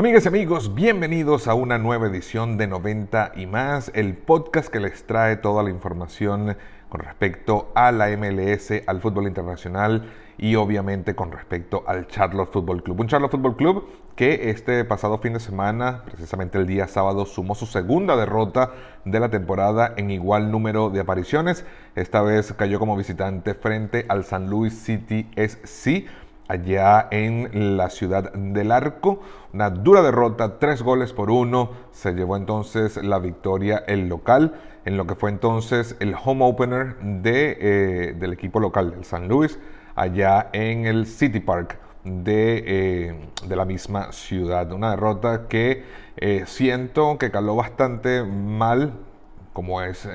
Amigas y amigos, bienvenidos a una nueva edición de 90 y más, el podcast que les trae toda la información con respecto a la MLS, al fútbol internacional y obviamente con respecto al Charlotte Football Club. Un Charlotte Football Club que este pasado fin de semana, precisamente el día sábado, sumó su segunda derrota de la temporada en igual número de apariciones. Esta vez cayó como visitante frente al San Luis City SC allá en la ciudad del Arco. Una dura derrota, tres goles por uno. Se llevó entonces la victoria el local en lo que fue entonces el home opener de, eh, del equipo local del San Luis, allá en el City Park de, eh, de la misma ciudad. Una derrota que eh, siento que caló bastante mal como es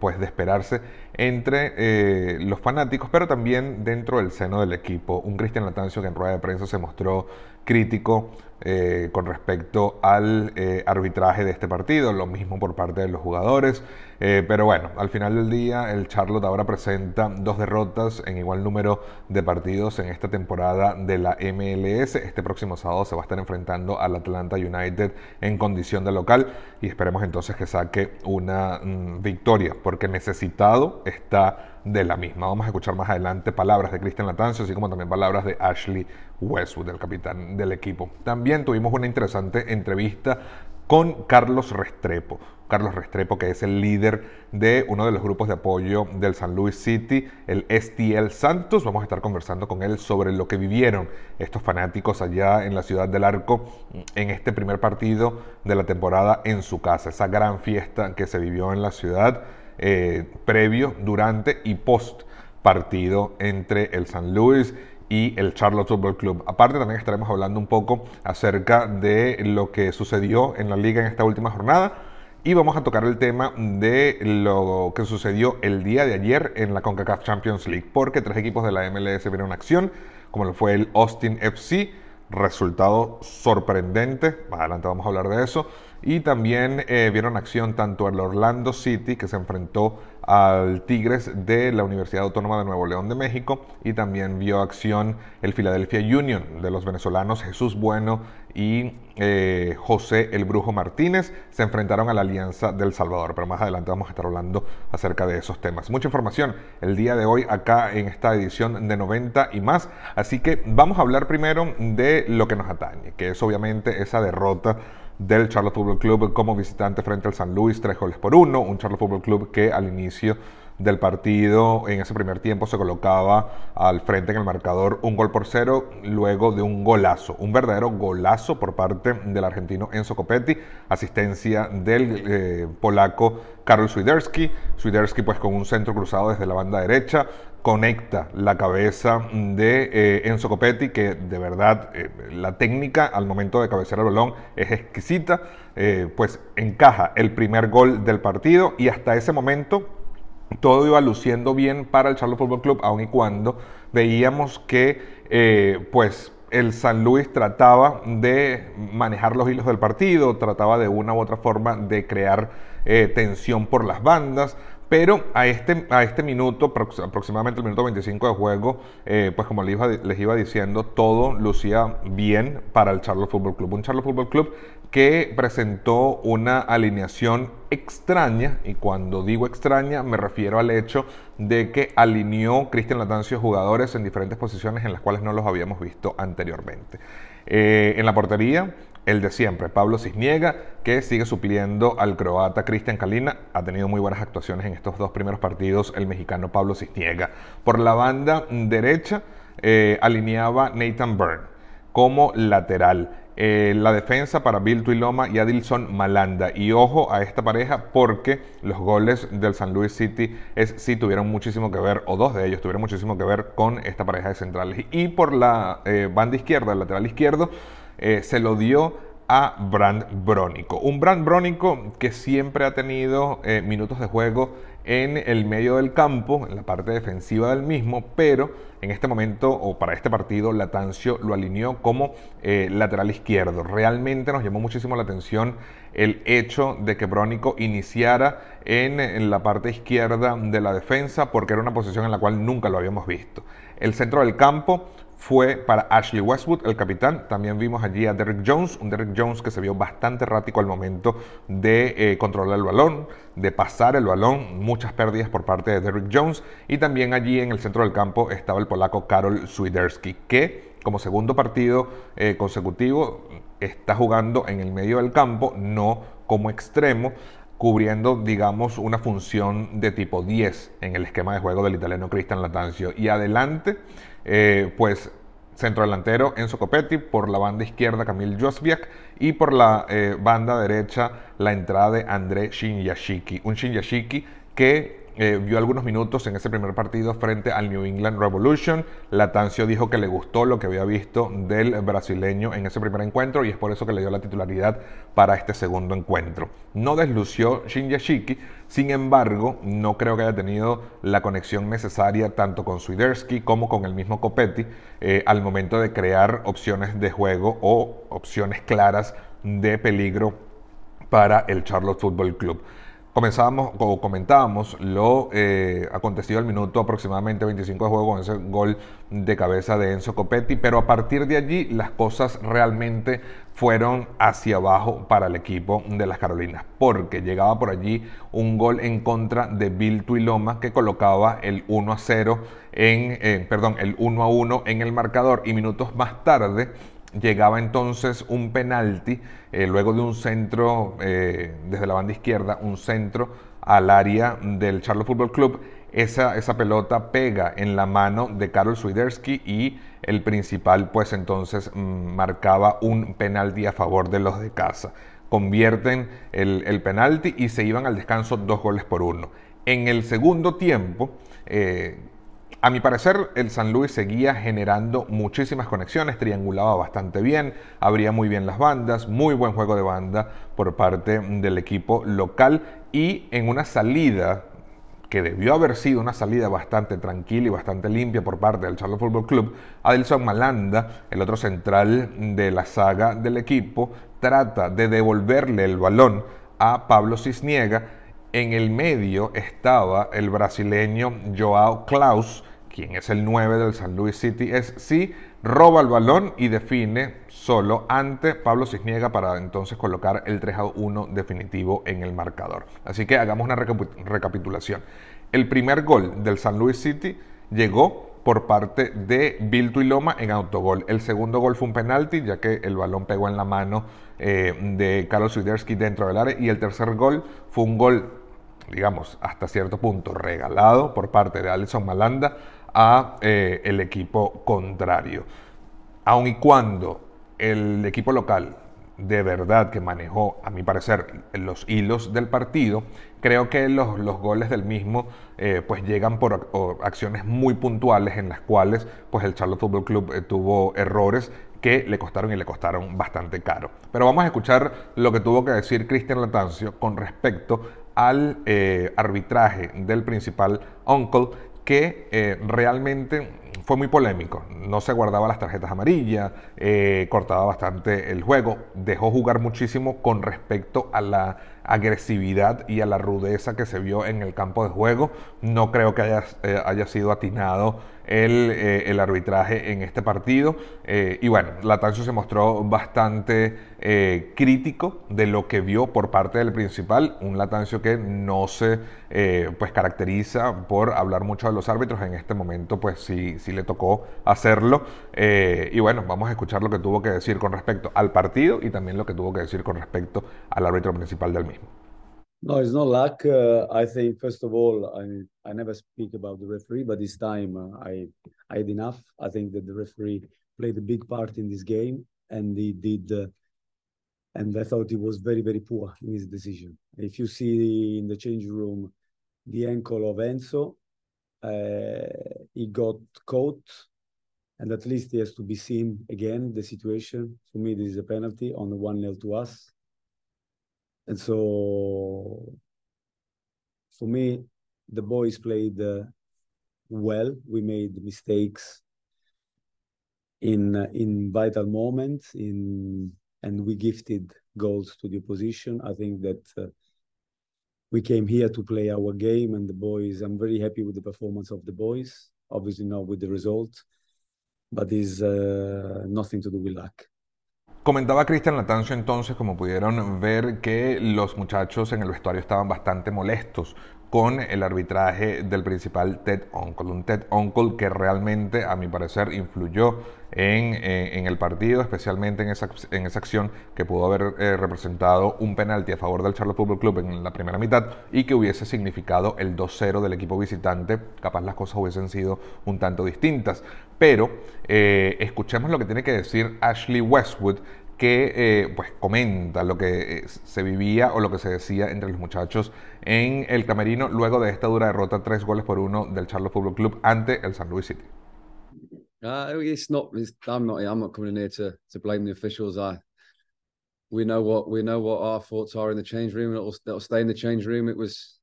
pues de esperarse entre eh, los fanáticos, pero también dentro del seno del equipo. Un Cristian Latancio que en rueda de prensa se mostró crítico eh, con respecto al eh, arbitraje de este partido, lo mismo por parte de los jugadores. Eh, pero bueno, al final del día el Charlotte ahora presenta dos derrotas en igual número de partidos en esta temporada de la MLS. Este próximo sábado se va a estar enfrentando al Atlanta United en condición de local y esperemos entonces que saque una mm, victoria, porque necesitado está de la misma. Vamos a escuchar más adelante palabras de Cristian Latancio, así como también palabras de Ashley Westwood, el capitán del equipo. También tuvimos una interesante entrevista con Carlos Restrepo. Carlos Restrepo, que es el líder de uno de los grupos de apoyo del San Luis City, el STL Santos. Vamos a estar conversando con él sobre lo que vivieron estos fanáticos allá en la ciudad del Arco en este primer partido de la temporada en su casa. Esa gran fiesta que se vivió en la ciudad eh, previo, durante y post partido entre el San Luis y el Charlotte Football Club. Aparte también estaremos hablando un poco acerca de lo que sucedió en la liga en esta última jornada. Y vamos a tocar el tema de lo que sucedió el día de ayer en la CONCACAF Champions League, porque tres equipos de la MLS vieron acción, como lo fue el Austin FC, resultado sorprendente, más adelante vamos a hablar de eso, y también eh, vieron acción tanto el Orlando City, que se enfrentó al Tigres de la Universidad Autónoma de Nuevo León de México, y también vio acción el Philadelphia Union de los venezolanos Jesús Bueno y eh, José el Brujo Martínez. Se enfrentaron a la Alianza del Salvador, pero más adelante vamos a estar hablando acerca de esos temas. Mucha información el día de hoy acá en esta edición de 90 y más, así que vamos a hablar primero de lo que nos atañe, que es obviamente esa derrota del Charlotte Football Club como visitante frente al San Luis, tres goles por uno. Un Charlotte Football Club que al inicio del partido en ese primer tiempo se colocaba al frente en el marcador un gol por cero luego de un golazo, un verdadero golazo por parte del argentino Enzo Copetti, asistencia del eh, polaco Karol Swiderski, Swiderski pues con un centro cruzado desde la banda derecha, conecta la cabeza de eh, Enzo Copetti, que de verdad eh, la técnica al momento de cabecear el balón es exquisita, pues encaja el primer gol del partido y hasta ese momento todo iba luciendo bien para el Charlotte Football Club, aun y cuando veíamos que eh, pues el San Luis trataba de manejar los hilos del partido, trataba de una u otra forma de crear eh, tensión por las bandas, pero a este, a este minuto, aproximadamente el minuto 25 de juego, eh, pues como les iba, les iba diciendo, todo lucía bien para el Charlotte Football Club. Un Charlotte Football Club que presentó una alineación extraña, y cuando digo extraña me refiero al hecho de que alineó Cristian Latancio jugadores en diferentes posiciones en las cuales no los habíamos visto anteriormente. Eh, en la portería, el de siempre, Pablo Cisniega, que sigue supliendo al croata Cristian Kalina. Ha tenido muy buenas actuaciones en estos dos primeros partidos el mexicano Pablo Cisniega. Por la banda derecha, eh, alineaba Nathan Byrne como lateral. Eh, la defensa para Bill Tuiloma y Adilson Malanda. Y ojo a esta pareja porque los goles del San Luis City es, tuvieron muchísimo que ver, o dos de ellos tuvieron muchísimo que ver con esta pareja de centrales. Y por la eh, banda izquierda, el lateral izquierdo, eh, se lo dio a Brand Brónico. Un Brand Brónico que siempre ha tenido minutos de juego en el medio del campo, en la parte defensiva del mismo, pero en este momento o para este partido Latancio lo alineó como eh, lateral izquierdo. Realmente nos llamó muchísimo la atención el hecho de que Brónico iniciara en la parte izquierda de la defensa porque era una posición en la cual nunca lo habíamos visto. El centro del campo fue para Ashley Westwood, el capitán. También vimos allí a Derrick Jones, un Derrick Jones que se vio bastante errático al momento de eh, controlar el balón, de pasar el balón, muchas pérdidas por parte de Derrick Jones. Y también allí en el centro del campo estaba el polaco Karol Swiderski, que como segundo partido eh, consecutivo está jugando en el medio del campo, no como extremo cubriendo, digamos, una función de tipo 10 en el esquema de juego del italiano Cristian Latanzio. Y adelante, eh, pues centro delantero Enzo Copetti, por la banda izquierda Camil Josviak y por la eh, banda derecha la entrada de André Shinyashiki. Un Shinyashiki que eh, vio algunos minutos en ese primer partido frente al New England Revolution. Latancio dijo que le gustó lo que había visto del brasileño en ese primer encuentro y es por eso que le dio la titularidad para este segundo encuentro. No deslució Shin Yashiki, sin embargo, no creo que haya tenido la conexión necesaria tanto con Swiderski como con el mismo Copetti eh, al momento de crear opciones de juego o opciones claras de peligro para el Charlotte Football Club. Comenzábamos o comentábamos lo eh, acontecido al minuto aproximadamente 25 de juego con ese gol de cabeza de Enzo Copetti, pero a partir de allí las cosas realmente fueron hacia abajo para el equipo de las Carolinas, porque llegaba por allí un gol en contra de Bill Tuiloma que colocaba el 1 a 0 en, eh, perdón, el 1 a 1 en el marcador y minutos más tarde Llegaba entonces un penalti, eh, luego de un centro eh, desde la banda izquierda, un centro al área del Charlotte Football Club. Esa, esa pelota pega en la mano de Karol Swiderski y el principal pues entonces mm, marcaba un penalti a favor de los de casa. Convierten el, el penalti y se iban al descanso dos goles por uno. En el segundo tiempo, eh, a mi parecer, el San Luis seguía generando muchísimas conexiones, triangulaba bastante bien, abría muy bien las bandas, muy buen juego de banda por parte del equipo local y en una salida que debió haber sido una salida bastante tranquila y bastante limpia por parte del Charlotte Football Club, Adelson Malanda, el otro central de la saga del equipo, trata de devolverle el balón a Pablo Cisniega. En el medio estaba el brasileño Joao Klaus, quien es el 9 del San Luis City, si roba el balón y define solo ante Pablo Cisniega para entonces colocar el 3 a 1 definitivo en el marcador. Así que hagamos una recapitulación. El primer gol del San Luis City llegó por parte de Bill Tuiloma en autogol. El segundo gol fue un penalti, ya que el balón pegó en la mano eh, de Carlos Swiderski dentro del área. Y el tercer gol fue un gol, digamos, hasta cierto punto regalado por parte de Alison Malanda a eh, el equipo contrario. Aun y cuando el equipo local de verdad que manejó, a mi parecer, los hilos del partido, creo que los, los goles del mismo eh, pues llegan por acciones muy puntuales en las cuales pues el Charlotte Football Club eh, tuvo errores que le costaron y le costaron bastante caro. Pero vamos a escuchar lo que tuvo que decir Cristian Latancio con respecto al arbitraje del principal Uncle que eh, realmente fue muy polémico. No se guardaba las tarjetas amarillas, eh, cortaba bastante el juego, dejó jugar muchísimo con respecto a la agresividad y a la rudeza que se vio en el campo de juego. No creo que haya, eh, haya sido atinado el, eh, el, arbitraje en este partido. Eh, y bueno, Latancio se mostró bastante crítico de lo que vio por parte del principal. Un Latancio que no se pues caracteriza por hablar mucho de los árbitros. En este momento pues sí, sí le tocó hacerlo. y bueno, vamos a escuchar lo que tuvo que decir con respecto al partido y también lo que tuvo que decir con respecto al árbitro principal del mismo. No, it's not luck. Uh, I think first of all, I I never speak about the referee, but this time uh, I I had enough. I think that the referee played a big part in this game, and he did. Uh, and I thought he was very very poor in his decision. If you see in the change room, the ankle of Enzo, uh, he got caught, and at least he has to be seen again. The situation for me, this is a penalty on the one nil to us and so for me, the boys played uh, well. We made mistakes in uh, in vital moments, in and we gifted goals to the opposition. I think that uh, we came here to play our game, and the boys. I'm very happy with the performance of the boys. Obviously, not with the result. but it's uh, nothing to do with luck. Comentaba Cristian Latancio entonces, como pudieron ver, que los muchachos en el vestuario estaban bastante molestos con el arbitraje del principal Ted Uncle. Un Ted Uncle que realmente, a mi parecer, influyó en, eh, en el partido, especialmente en esa, en esa, acción que pudo haber eh, representado un penalti a favor del Charlotte Football Club en la primera mitad y que hubiese significado el 2-0 del equipo visitante. Capaz las cosas hubiesen sido un tanto distintas. Pero eh, escuchemos lo que tiene que decir Ashley Westwood que eh, pues comenta lo que eh, se vivía o lo que se decía entre los muchachos en el camerino luego de esta dura derrota tres goles por uno del Charlotte Football Club ante el San Luis City. Uh, it's not. It's, I'm not. I'm not coming in here to to blame the officials. I we know what we know what our thoughts are in the change room. That'll, that'll stay in the change room. It was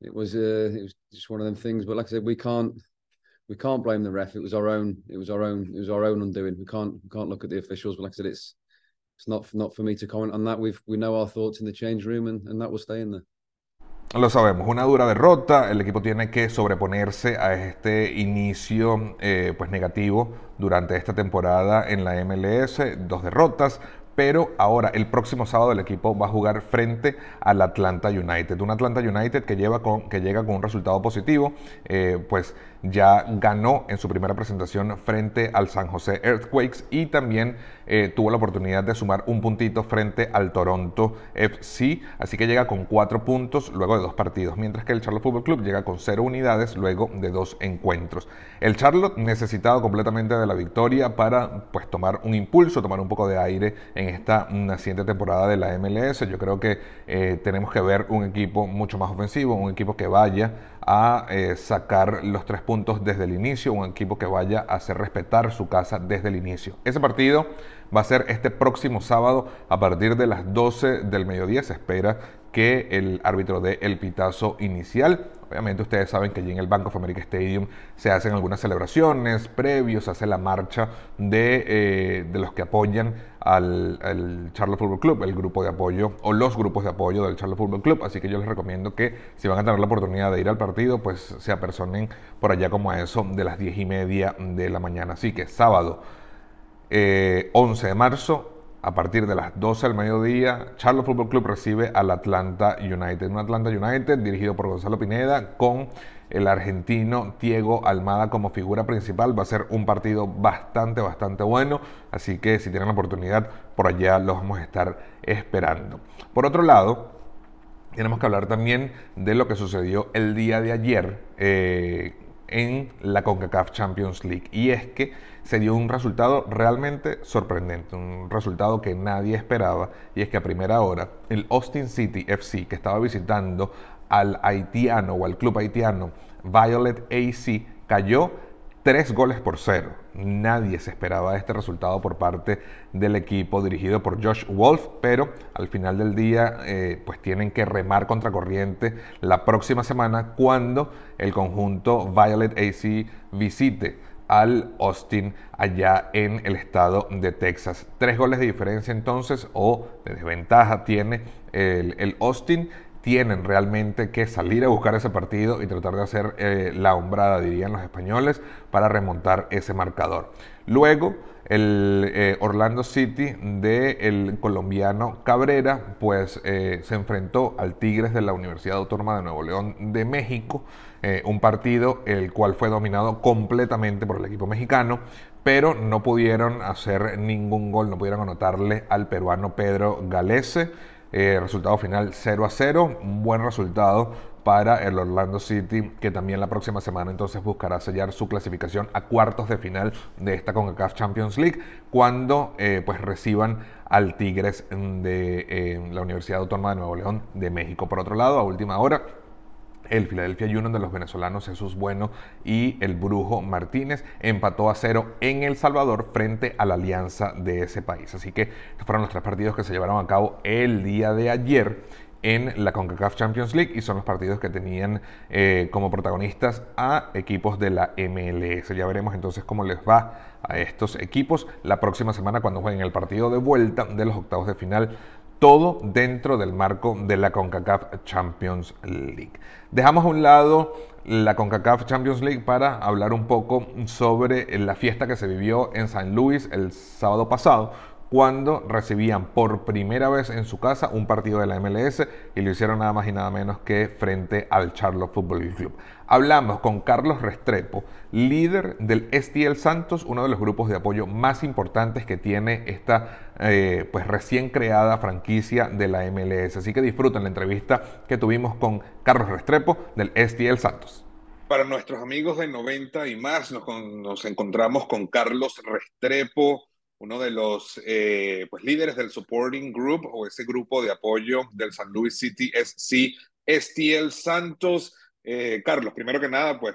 it was uh, it was just one of them things. But like I said, we can't we can't blame the ref. It was our own. It was our own. It was our own undoing. We can't. We can't look at the officials. But like I said, it's it's not not for me to comment on that. We've we know our thoughts in the change room, and, and that will stay in there. Lo sabemos, una dura derrota, el equipo tiene que sobreponerse a este inicio eh, pues negativo durante esta temporada en la MLS, dos derrotas, pero ahora el próximo sábado el equipo va a jugar frente al Atlanta United, un Atlanta United que, lleva con, que llega con un resultado positivo, eh, pues ya ganó en su primera presentación frente al San José Earthquakes y también eh, tuvo la oportunidad de sumar un puntito frente al Toronto FC, así que llega con cuatro puntos luego de dos partidos, mientras que el Charlotte Football Club llega con cero unidades luego de dos encuentros. El Charlotte necesitado completamente de la victoria para pues tomar un impulso, tomar un poco de aire en esta naciente temporada de la MLS. Yo creo que eh, tenemos que ver un equipo mucho más ofensivo, un equipo que vaya a eh, sacar los tres puntos desde el inicio, un equipo que vaya a hacer respetar su casa desde el inicio. Ese partido va a ser este próximo sábado a partir de las 12 del mediodía. Se espera que el árbitro dé el pitazo inicial. Obviamente ustedes saben que allí en el Bank of America Stadium se hacen algunas celebraciones previos, se hace la marcha de, eh, de los que apoyan al, al, Charlotte Football Club, el grupo de apoyo o los grupos de apoyo del Charlotte Football Club. Así que yo les recomiendo que si van a tener la oportunidad de ir al partido, pues se apersonen por allá como a eso de las 10 y media de la mañana. Así que sábado 11 eh, de marzo, a partir de las 12 del mediodía, Charlotte Football Club recibe al Atlanta United. Un Atlanta United dirigido por Gonzalo Pineda con el argentino Diego Almada como figura principal. Va a ser un partido bastante, bastante bueno. Así que si tienen la oportunidad, por allá los vamos a estar esperando. Por otro lado, tenemos que hablar también de lo que sucedió el día de ayer eh, en la CONCACAF Champions League. Y es que se dio un resultado realmente sorprendente, un resultado que nadie esperaba. Y es que a primera hora el Austin City FC, que estaba visitando al haitiano o al club haitiano Violet AC, cayó tres goles por cero. Nadie se esperaba este resultado por parte del equipo dirigido por Josh Wolf, pero al final del día eh, pues tienen que remar contra corriente la próxima semana cuando el conjunto Violet AC visite al Austin allá en el estado de Texas. Tres goles de diferencia entonces o de desventaja tiene el, el Austin tienen realmente que salir a buscar ese partido y tratar de hacer eh, la hombrada, dirían los españoles, para remontar ese marcador. Luego, el eh, Orlando City del colombiano Cabrera, pues eh, se enfrentó al Tigres de la Universidad Autónoma de Nuevo León de México, un partido el cual fue dominado completamente por el equipo mexicano, pero no pudieron hacer ningún gol, no pudieron anotarle al peruano Pedro Galese. Eh, resultado final 0 a 0, un buen resultado para el Orlando City, que también la próxima semana entonces buscará sellar su clasificación a cuartos de final de esta CONCACAF Champions League, cuando eh, pues reciban al Tigres de eh, la Universidad Autónoma de Nuevo León de México. Por otro lado, a última hora, el Philadelphia Union de los venezolanos Jesús Bueno y el Brujo Martínez empató a cero en El Salvador frente a la alianza de ese país. Así que estos fueron los tres partidos que se llevaron a cabo el día de ayer en la CONCACAF Champions League y son los partidos que tenían eh, como protagonistas a equipos de la MLS. Ya veremos entonces cómo les va a estos equipos la próxima semana cuando jueguen el partido de vuelta de los octavos de final todo dentro del marco de la CONCACAF Champions League. Dejamos a un lado la CONCACAF Champions League para hablar un poco sobre la fiesta que se vivió en San Luis el sábado pasado cuando recibían por primera vez en su casa un partido de la MLS y lo hicieron nada más y nada menos que frente al Charlotte Football Club. Hablamos con Carlos Restrepo, líder del STL Santos, uno de los grupos de apoyo más importantes que tiene esta eh, pues recién creada franquicia de la MLS. Así que disfruten la entrevista que tuvimos con Carlos Restrepo del STL Santos. Para nuestros amigos de 90 y más, nos, nos encontramos con Carlos Restrepo, uno de los eh, pues, líderes del supporting group o ese grupo de apoyo del San Luis City SC STL Santos. Eh, Carlos, primero que nada, pues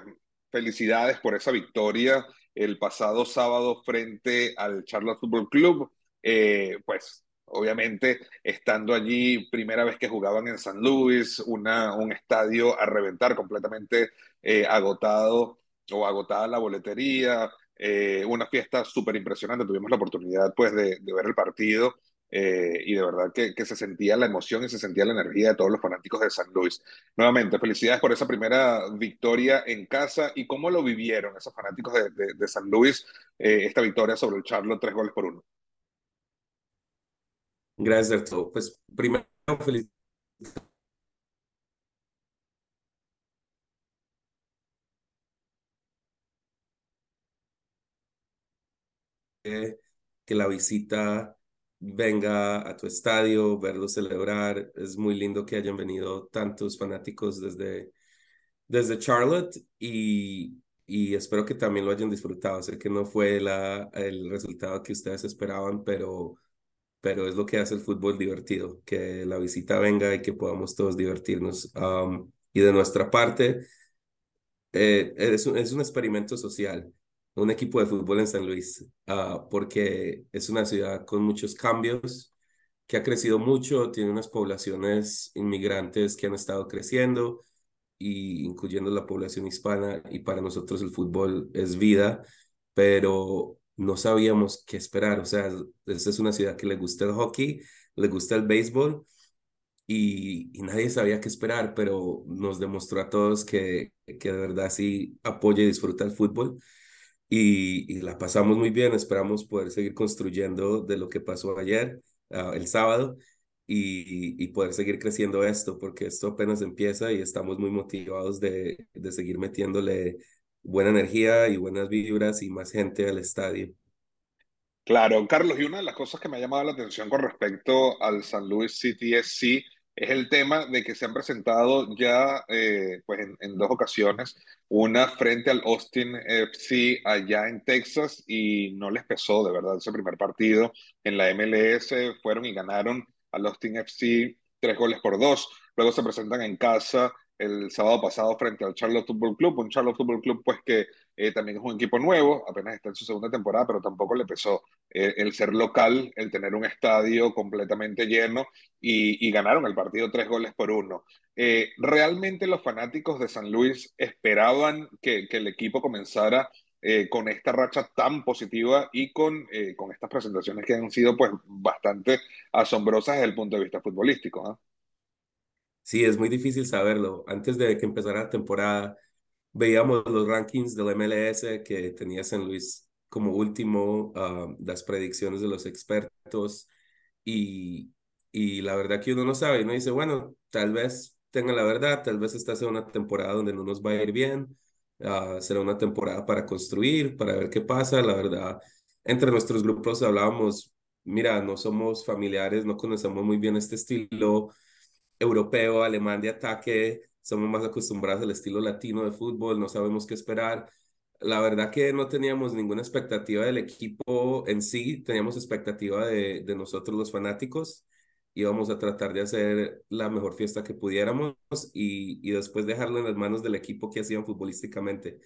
felicidades por esa victoria el pasado sábado frente al Charlotte Football Club. Eh, pues obviamente estando allí, primera vez que jugaban en San Luis, una, un estadio a reventar completamente agotado o agotada la boletería, eh, una fiesta súper impresionante. Tuvimos la oportunidad pues de, ver el partido eh, y de verdad que, se sentía la emoción y se sentía la energía de todos los fanáticos de San Luis. Nuevamente, felicidades por esa primera victoria en casa y cómo lo vivieron esos fanáticos de, San Luis, eh, esta victoria sobre el Charlotte, tres goles por uno. Gracias, Arturo. Pues primero, felicidades que la visita venga a tu estadio, verlo celebrar. Es muy lindo que hayan venido tantos fanáticos desde, desde Charlotte y, y espero que también lo hayan disfrutado. Sé que no fue la, el resultado que ustedes esperaban, pero, pero es lo que hace el fútbol divertido, que la visita venga y que podamos todos divertirnos. Um, y de nuestra parte, eh, es, un, es un experimento social un equipo de fútbol en San Luis, uh, porque es una ciudad con muchos cambios, que ha crecido mucho, tiene unas poblaciones inmigrantes que han estado creciendo, y incluyendo la población hispana, y para nosotros el fútbol es vida, pero no sabíamos qué esperar. O sea, esta es una ciudad que le gusta el hockey, le gusta el béisbol, y, y, nadie sabía qué esperar, pero nos demostró a todos que, que de verdad sí apoya y disfruta el fútbol y, la pasamos muy bien. Esperamos poder seguir construyendo de lo que pasó ayer, ah, el sábado, y, y, poder seguir creciendo esto, porque esto apenas empieza y estamos muy motivados de, de seguir metiéndole buena energía y buenas vibras y más gente al estadio. Claro, Carlos, y una de las cosas que me ha llamado la atención con respecto al San Luis City SC es el tema de que se han presentado ya eh, pues en, dos ocasiones, una frente al Austin FC allá en Texas y no les pesó de verdad ese primer partido. En la MLS, fueron y ganaron al Austin FC tres goles por dos, luego se presentan en casa el sábado pasado frente al Charlotte Football Club, un Charlotte Football Club pues que eh, también es un equipo nuevo, apenas está en su segunda temporada, pero tampoco le pesó eh, el ser local, el tener un estadio completamente lleno y, ganaron el partido tres goles por uno. Eh, ¿Realmente los fanáticos de San Luis esperaban que, el equipo comenzara con esta racha tan positiva y con, con estas presentaciones que han sido pues bastante asombrosas desde el punto de vista futbolístico? ¿Ah? Sí, es muy difícil saberlo. Antes de que empezara la temporada, veíamos los rankings del MLS que tenía San Luis como último, uh, las predicciones de los expertos y, y la verdad que uno no sabe, uno dice, bueno, tal vez tenga la verdad, tal vez esta sea una temporada donde no nos va a ir bien, uh, será una temporada para construir, para ver qué pasa, la verdad. Entre nuestros grupos hablábamos, mira, no somos familiares, no conocemos muy bien este estilo europeo, alemán de ataque, somos más acostumbrados al estilo latino de fútbol, no sabemos qué esperar. La verdad que no teníamos ninguna expectativa del equipo en sí, teníamos expectativa de, de nosotros los fanáticos. Íbamos a tratar de hacer la mejor fiesta que pudiéramos y, y después dejarlo en las manos del equipo que hacían futbolísticamente.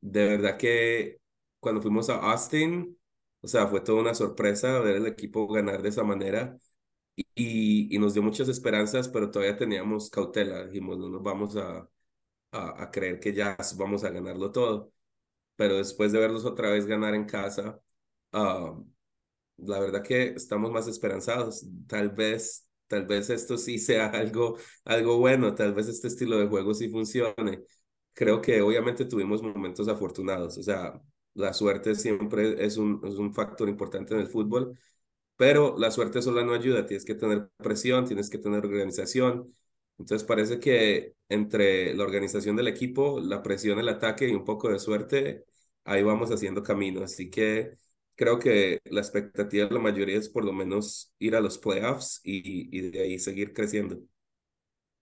de verdad que cuando fuimos a Austin, o sea, fue toda una sorpresa ver el equipo ganar de esa manera y, y, nos dio muchas esperanzas, pero todavía teníamos cautela. Dijimos, no nos vamos a, a, creer que ya vamos a ganarlo todo. Pero después de verlos otra vez ganar en casa, ah, la verdad que estamos más esperanzados. Tal vez, tal vez esto sí sea algo, algo bueno, tal vez este estilo de juego sí funcione. Creo que obviamente tuvimos momentos afortunados, o sea, la suerte siempre es un, es un factor importante en el fútbol, pero la suerte sola no ayuda, tienes que tener presión, tienes que tener organización. Entonces parece que entre la organización del equipo, la presión, el ataque y un poco de suerte, ahí vamos haciendo camino. Así que creo que la expectativa de la mayoría es por lo menos ir a los playoffs y, y de ahí seguir creciendo.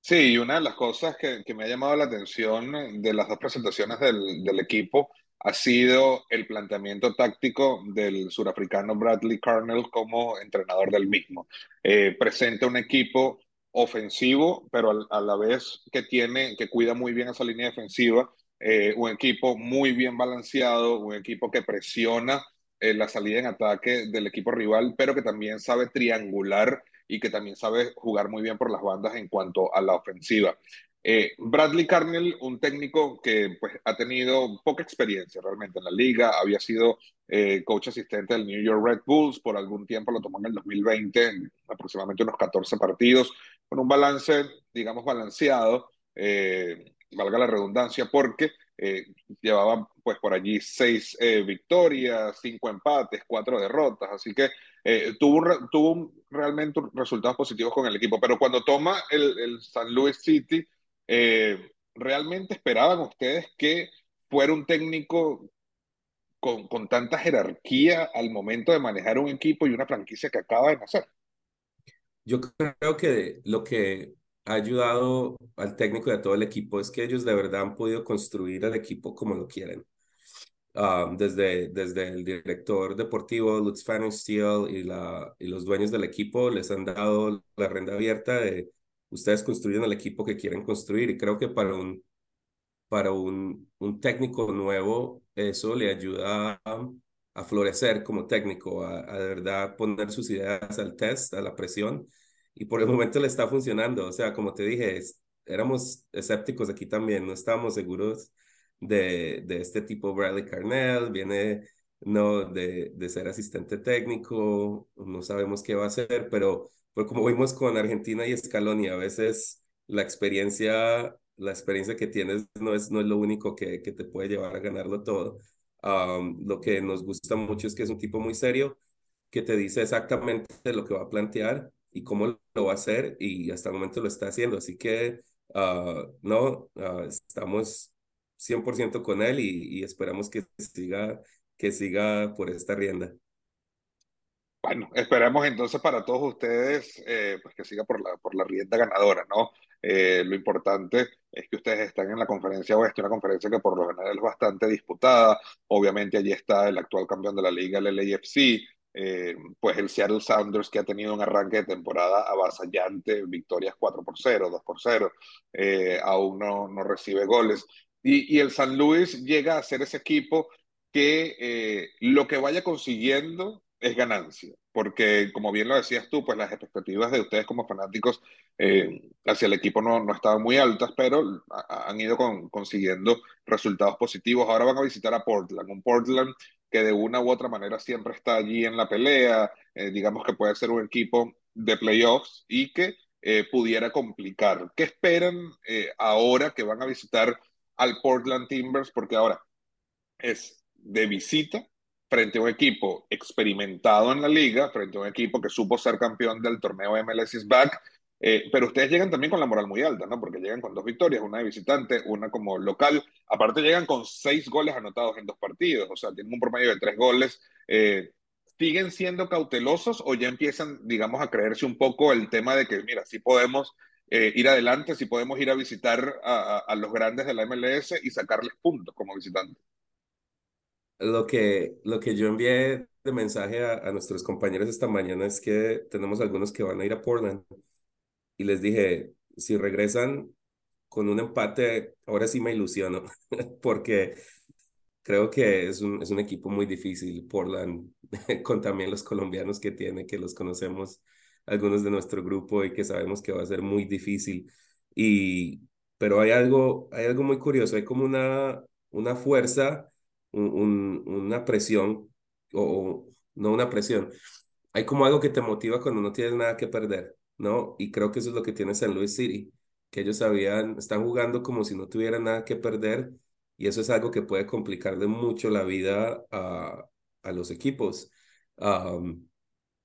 Sí, y una de las cosas que, que, me ha llamado la atención de las dos presentaciones del, del, equipo ha sido el planteamiento táctico del surafricano Bradley Carnell como entrenador del mismo. Eh, presenta un equipo ofensivo, pero a, la vez que tiene, que cuida muy bien esa línea defensiva, eh, un equipo muy bien balanceado, un equipo que presiona eh, la salida en ataque del equipo rival, pero que también sabe triangular y que también sabe jugar muy bien por las bandas en cuanto a la ofensiva. Eh, Bradley Carnell, un técnico que pues, ha tenido poca experiencia realmente en la liga, había sido eh, coach asistente del New York Red Bulls, por algún tiempo lo tomó en el 2020, en aproximadamente unos 14 partidos, con un balance, digamos, balanceado, eh, valga la redundancia, porque eh, llevaba pues por allí seis eh, victorias, cinco empates, cuatro derrotas, así que eh, tuvo, tuvo realmente resultados positivos con el equipo, pero cuando toma el, el San Luis City, eh, ¿realmente esperaban ustedes que fuera un técnico con, con tanta jerarquía al momento de manejar un equipo y una franquicia que acaba de nacer? Yo creo que lo que ha ayudado al técnico y a todo el equipo es que ellos de verdad han podido construir el equipo como lo quieren. Um, desde, desde el director deportivo Lutz Pfannenstiel y, la, y los dueños del equipo les han dado la renda abierta ustedes construyen el equipo que quieren construir y creo que para un, para un, un técnico nuevo eso le ayuda a, florecer como técnico, a, a de verdad poner sus ideas al test, a la presión y por el momento le está funcionando. O sea, como te dije, es, éramos escépticos aquí también, no estábamos seguros de, de este tipo Bradley Carnell, viene no de, de ser asistente técnico, no sabemos qué va a hacer, pero pues como vimos con Argentina y Scaloni, a veces la experiencia, la experiencia que tienes no es, no es lo único que, que te puede llevar a ganarlo todo. Um, lo que nos gusta mucho es que es un tipo muy serio, que te dice exactamente lo que va a plantear y cómo lo va a hacer y hasta el momento lo está haciendo. Así que, uh, no, uh, estamos 100% con él y, y, esperamos que siga, que siga por esta rienda. Bueno, esperemos entonces para todos ustedes eh, pues que siga por la, por la rienda ganadora, ¿no? Eh, lo importante es que ustedes están en la conferencia oeste, una conferencia que por lo general es bastante disputada. Obviamente allí está el actual campeón de la liga, el LAFC, eh, pues el Seattle Sounders que ha tenido un arranque de temporada avasallante, victorias 4 por 0, 2 por 0, eh, aún no, no, recibe goles. Y, y, el San Luis llega a ser ese equipo que eh, lo que vaya consiguiendo es ganancia, porque como bien lo decías tú, pues las expectativas de ustedes como fanáticos eh, hacia el equipo no, no, estaban muy altas, pero han ido con, consiguiendo resultados positivos. Ahora van a visitar a Portland, un Portland que de una u otra manera siempre está allí en la pelea, eh, digamos que puede ser un equipo de playoffs y que eh, pudiera complicar. ¿Qué esperan ahora que van a visitar al Portland Timbers? Porque ahora es de visita frente a un equipo experimentado en la liga, frente a un equipo que supo ser campeón del torneo MLS is Back, eh, pero ustedes llegan también con la moral muy alta, ¿no? Porque llegan con dos victorias, una de visitante, una como local. Aparte llegan con seis goles anotados en dos partidos, o sea, tienen un promedio de tres goles. Eh, ¿Siguen siendo cautelosos o ya empiezan, digamos, a creerse un poco el tema de que, mira, sí podemos eh, ir adelante, sí podemos ir a visitar a, a, a, los grandes de la MLS y sacarles puntos como visitantes? Lo que, lo que yo envié de mensaje a, a nuestros compañeros esta mañana es que tenemos algunos que van a ir a Portland y les dije, si regresan con un empate, ahora sí me ilusiono, porque creo que es un, es un equipo muy difícil, Portland, con también los colombianos que tiene, que los conocemos algunos de nuestro grupo y que sabemos que va a ser muy difícil. Y, pero hay algo, hay algo muy curioso, hay como una, una fuerza, un, un, una presión, o no una presión, hay como algo que te motiva cuando no tienes nada que perder, ¿no? Y creo que eso es lo que tiene San Luis City, que ellos sabían, están jugando como si no tuvieran nada que perder y eso es algo que puede complicarle mucho la vida a, a los equipos.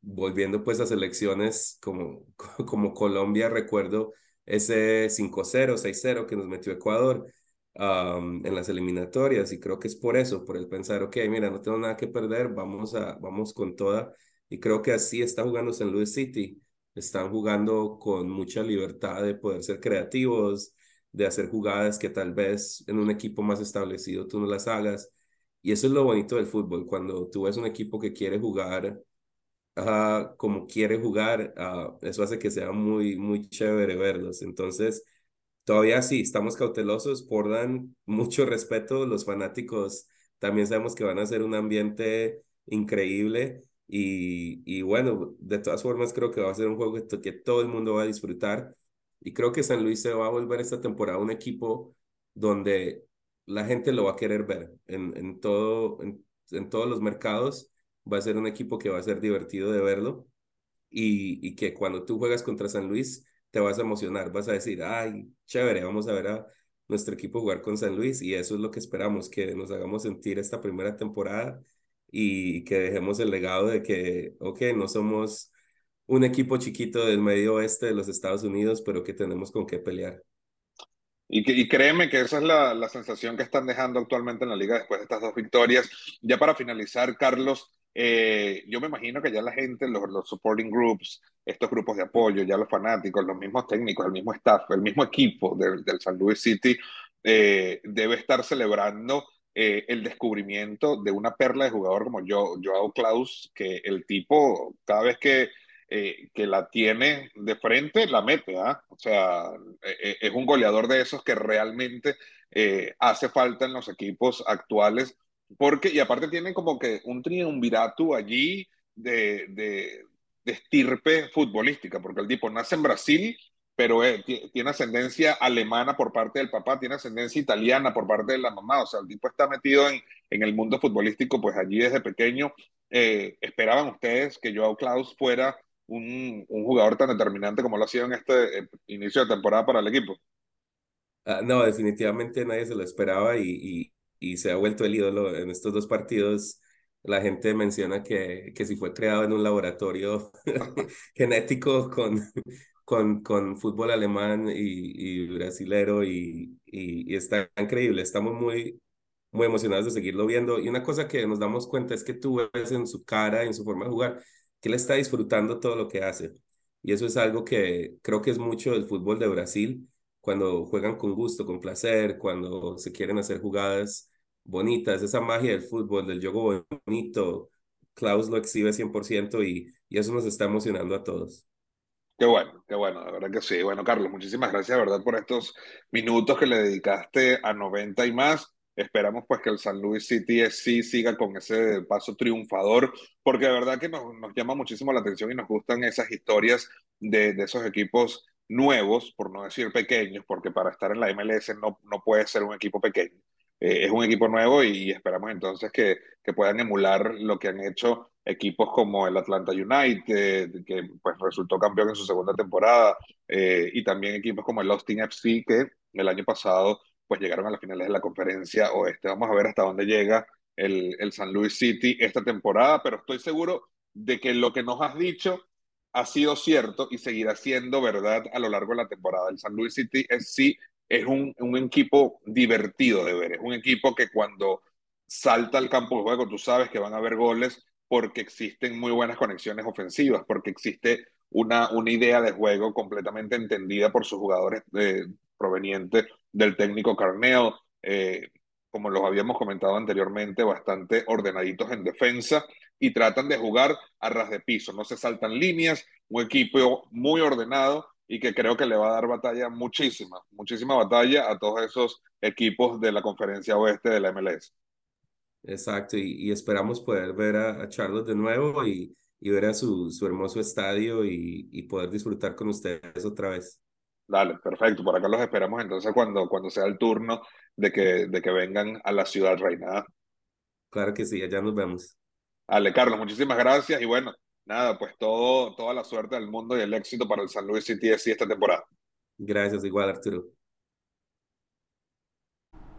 volviendo pues a selecciones como, como Colombia, recuerdo ese 5-0, 6-0 que nos metió Ecuador en las eliminatorias y creo que es por eso, por el pensar, ok, mira, no tengo nada que perder, vamos, a, vamos con toda y creo que así está jugando San Luis City, están jugando con mucha libertad de poder ser creativos, de hacer jugadas que tal vez en un equipo más establecido tú no las hagas. Y eso es lo bonito del fútbol, cuando tú ves un equipo que quiere jugar como quiere jugar, uh, eso hace que sea muy, muy chévere verlos. Entonces, todavía sí, estamos cautelosos, por dan mucho respeto, los fanáticos también sabemos que van a ser un ambiente increíble y, y bueno, de todas formas creo que va a ser un juego que, todo el mundo va a disfrutar y creo que San Luis se va a volver esta temporada un equipo donde la gente lo va a querer ver en, en, todo, en, en todos los mercados va a ser un equipo que va a ser divertido de verlo y, y que cuando tú juegas contra San Luis te vas a emocionar, vas a decir, ay, chévere, vamos a ver a nuestro equipo jugar con San Luis y eso es lo que esperamos, que nos hagamos sentir esta primera temporada y que dejemos el legado de que, ok, no somos un equipo chiquito del medio oeste de los Estados Unidos, pero que tenemos con qué pelear. Y, y créeme que esa es la, la sensación que están dejando actualmente en la liga después de estas dos victorias. Ya para finalizar, Carlos, eh, yo me imagino que ya la gente, los, los, supporting groups, estos grupos de apoyo, ya los fanáticos, los mismos técnicos, el mismo staff, el mismo equipo del, San Luis City eh, debe estar celebrando eh, el descubrimiento de una perla de jugador como yo, Joao Klaus, que el tipo cada vez que, eh, que la tiene de frente la mete, ¿ah? O sea, es un goleador de esos que realmente hace falta en los equipos actuales porque, y aparte tienen como que un triunvirato allí de, de, de estirpe futbolística, porque el tipo nace en Brasil, pero eh, tiene ascendencia alemana por parte del papá, tiene ascendencia italiana por parte de la mamá, o sea, el tipo está metido en, en el mundo futbolístico, pues allí desde pequeño. Eh, ¿Esperaban ustedes que Joao Klaus fuera un, un, jugador tan determinante como lo ha sido en este eh, inicio de temporada para el equipo? Uh, no, definitivamente nadie se lo esperaba y, y, se ha vuelto el ídolo en estos dos partidos. La gente menciona que, que si fue creado en un laboratorio genético con, con, con fútbol alemán y, y brasilero y, y, y, está increíble. Estamos muy, muy emocionados de seguirlo viendo. Y una cosa que nos damos cuenta es que tú ves en su cara, en su forma de jugar, que él está disfrutando todo lo que hace. Y eso es algo que creo que es mucho del fútbol de Brasil, cuando juegan con gusto, con placer, cuando se quieren hacer jugadas bonitas, esa magia del fútbol, del juego bonito. Klaus lo exhibe 100% y, y eso nos está emocionando a todos. Qué bueno, qué bueno, la verdad que sí. Bueno, Carlos, muchísimas gracias, verdad, por estos minutos que le dedicaste a 90 y más. Esperamos pues que el San Luis City sí siga con ese paso triunfador, porque de verdad que nos, nos llama muchísimo la atención y nos gustan esas historias de, de esos equipos nuevos, por no decir pequeños, porque para estar en la MLS no, no puede ser un equipo pequeño eh, es un equipo nuevo y esperamos entonces que, que, puedan emular lo que han hecho equipos como el Atlanta United, que pues resultó campeón en su segunda temporada, eh, y también equipos como el Austin FC, que el año pasado pues llegaron a las finales de la conferencia oeste. Vamos a ver hasta dónde llega el, el San Luis City esta temporada, pero estoy seguro de que lo que nos has dicho ha sido cierto y seguirá siendo verdad a lo largo de la temporada. El San Luis City es sí es un, un, equipo divertido de ver, es un equipo que cuando salta al campo de juego tú sabes que van a haber goles porque existen muy buenas conexiones ofensivas, porque existe una, una idea de juego completamente entendida por sus jugadores eh, provenientes del técnico Carneo, eh, como los habíamos comentado anteriormente, bastante ordenaditos en defensa y tratan de jugar a ras de piso, no se saltan líneas, un equipo muy ordenado y que creo que le va a dar batalla muchísima, muchísima batalla a todos esos equipos de la conferencia oeste de la MLS. Exacto, y, y esperamos poder ver a, a, de nuevo y, y ver a su, su hermoso estadio y, y, poder disfrutar con ustedes otra vez. Dale, perfecto, por acá los esperamos entonces cuando, cuando sea el turno de que, de que vengan a la ciudad reinada. Claro que sí, allá nos vemos. Dale, Carlos, muchísimas gracias y bueno, nada, pues todo, toda la suerte del mundo y el éxito para el San Luis City FC esta temporada. Gracias, igual Arturo.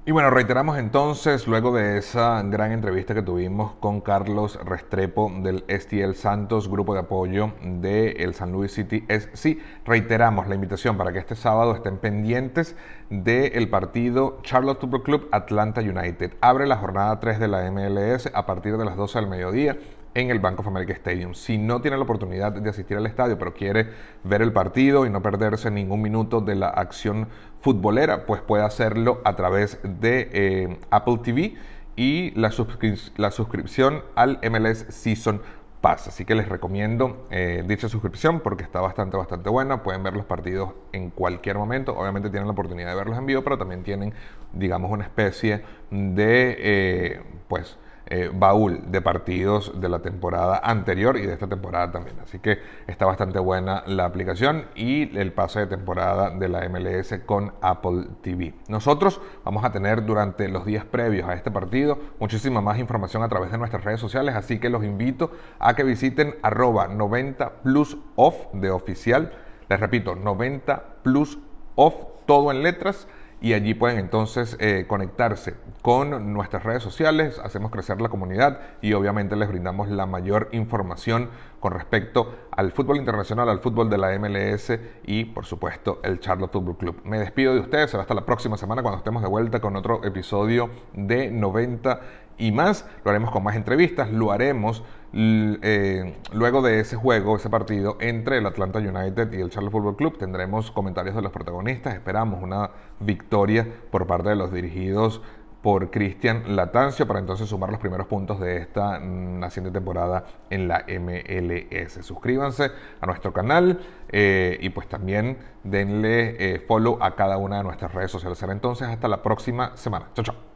Y bueno, reiteramos entonces, luego de esa gran entrevista que tuvimos con Carlos Restrepo del STL Santos, grupo de apoyo del el San Luis City, es sí, reiteramos la invitación para que este sábado estén pendientes del partido Charlotte Football Club Atlanta United. Abre la jornada 3 de la MLS a partir de las 12 del mediodía en el Bank of America Stadium. Si no tiene la oportunidad de asistir al estadio, pero quiere ver el partido y no perderse ningún minuto de la acción futbolera, pues puede hacerlo a través de eh, Apple TV y la, suscripción al MLS Season Pass. Así que les recomiendo eh, dicha suscripción porque está bastante, bastante buena. Pueden ver los partidos en cualquier momento. Obviamente tienen la oportunidad de verlos en vivo, pero también tienen, digamos, una especie de, eh, pues, eh, baúl de partidos de la temporada anterior y de esta temporada también. Así que está bastante buena la aplicación y el pase de temporada de la MLS con Apple TV. Nosotros vamos a tener durante los días previos a este partido muchísima más información a través de nuestras redes sociales, así que los invito a que visiten arroba 90 plus off de oficial. Les repito, 90 plus off, todo en letras y allí pueden entonces eh, conectarse con nuestras redes sociales, hacemos crecer la comunidad y obviamente les brindamos la mayor información con respecto al fútbol internacional, al fútbol de la MLS y por supuesto el Charlotte Football Club. Me despido de ustedes, será hasta la próxima semana cuando estemos de vuelta con otro episodio de 90 y más. Lo haremos con más entrevistas, lo haremos eh, luego de ese juego, ese partido entre el Atlanta United y el Charlotte Football Club, tendremos comentarios de los protagonistas. Esperamos una victoria por parte de los dirigidos por Cristian Latancio para entonces sumar los primeros puntos de esta naciente temporada en la MLS. Suscríbanse a nuestro canal eh, y pues también denle eh, follow a cada una de nuestras redes sociales. Entonces hasta la próxima semana. Chao, chao.